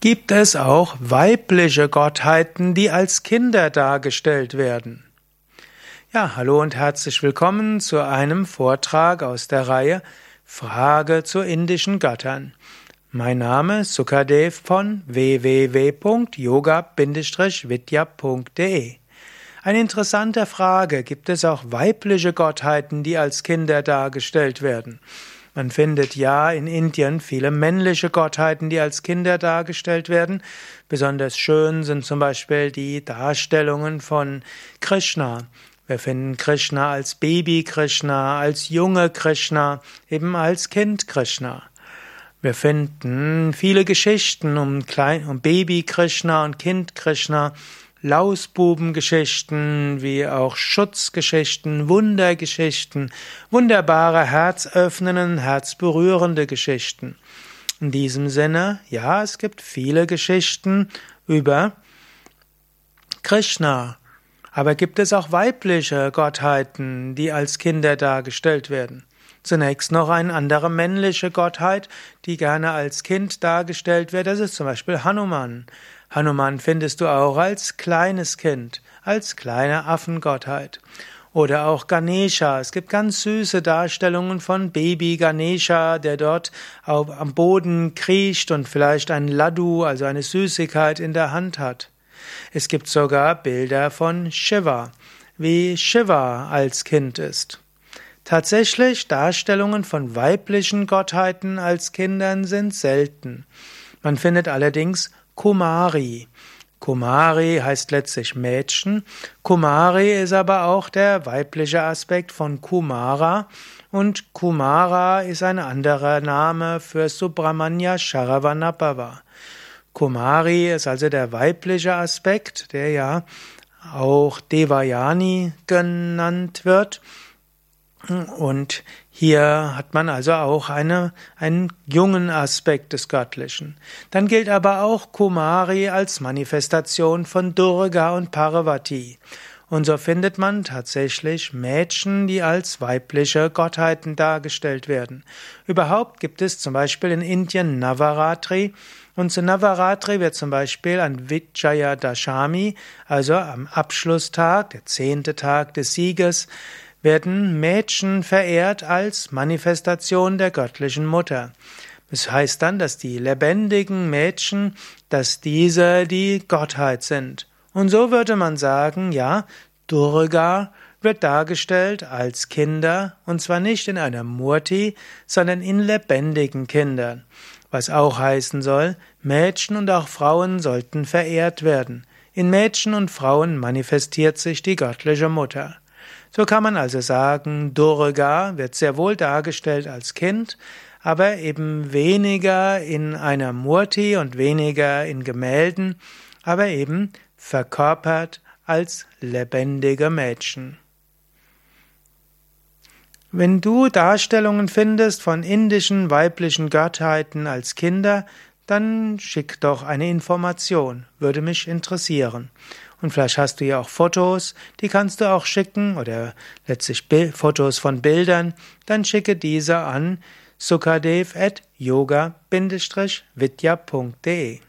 Gibt es auch weibliche Gottheiten, die als Kinder dargestellt werden? Ja, hallo und herzlich willkommen zu einem Vortrag aus der Reihe Frage zu indischen Göttern. Mein Name ist Sukadev von www.yoga-vidya.de. Eine interessante Frage, gibt es auch weibliche Gottheiten, die als Kinder dargestellt werden? Man findet ja in Indien viele männliche Gottheiten, die als Kinder dargestellt werden. Besonders schön sind zum Beispiel die Darstellungen von Krishna. Wir finden Krishna als Baby Krishna, als junge Krishna, eben als Kind Krishna. Wir finden viele Geschichten um, Klein um Baby Krishna und Kind Krishna Lausbubengeschichten, wie auch Schutzgeschichten, Wundergeschichten, wunderbare, herzöffnende, herzberührende Geschichten. In diesem Sinne, ja, es gibt viele Geschichten über Krishna, aber gibt es auch weibliche Gottheiten, die als Kinder dargestellt werden? Zunächst noch eine andere männliche Gottheit, die gerne als Kind dargestellt wird, das ist zum Beispiel Hanuman. Hanuman findest du auch als kleines Kind, als kleine Affengottheit. Oder auch Ganesha. Es gibt ganz süße Darstellungen von Baby Ganesha, der dort am Boden kriecht und vielleicht ein Laddu, also eine Süßigkeit in der Hand hat. Es gibt sogar Bilder von Shiva, wie Shiva als Kind ist. Tatsächlich Darstellungen von weiblichen Gottheiten als Kindern sind selten. Man findet allerdings Kumari. Kumari heißt letztlich Mädchen. Kumari ist aber auch der weibliche Aspekt von Kumara und Kumara ist ein anderer Name für Subramanya Sharavanabhava. Kumari ist also der weibliche Aspekt, der ja auch Devayani genannt wird. Und hier hat man also auch eine, einen jungen Aspekt des Göttlichen. Dann gilt aber auch Kumari als Manifestation von Durga und Parvati. Und so findet man tatsächlich Mädchen, die als weibliche Gottheiten dargestellt werden. Überhaupt gibt es zum Beispiel in Indien Navaratri, und zu Navaratri wird zum Beispiel an Vijaya Dashami, also am Abschlusstag, der zehnte Tag des Sieges, werden Mädchen verehrt als Manifestation der göttlichen Mutter. Das heißt dann, dass die lebendigen Mädchen, dass diese die Gottheit sind. Und so würde man sagen, ja, Durga wird dargestellt als Kinder, und zwar nicht in einer Murti, sondern in lebendigen Kindern. Was auch heißen soll, Mädchen und auch Frauen sollten verehrt werden. In Mädchen und Frauen manifestiert sich die göttliche Mutter. So kann man also sagen, Durga wird sehr wohl dargestellt als Kind, aber eben weniger in einer Murti und weniger in Gemälden, aber eben verkörpert als lebendige Mädchen. Wenn du Darstellungen findest von indischen weiblichen Gottheiten als Kinder, dann schick doch eine Information, würde mich interessieren. Und vielleicht hast du ja auch Fotos, die kannst du auch schicken oder letztlich Fotos von Bildern, dann schicke diese an sukadev at yoga-vidya.de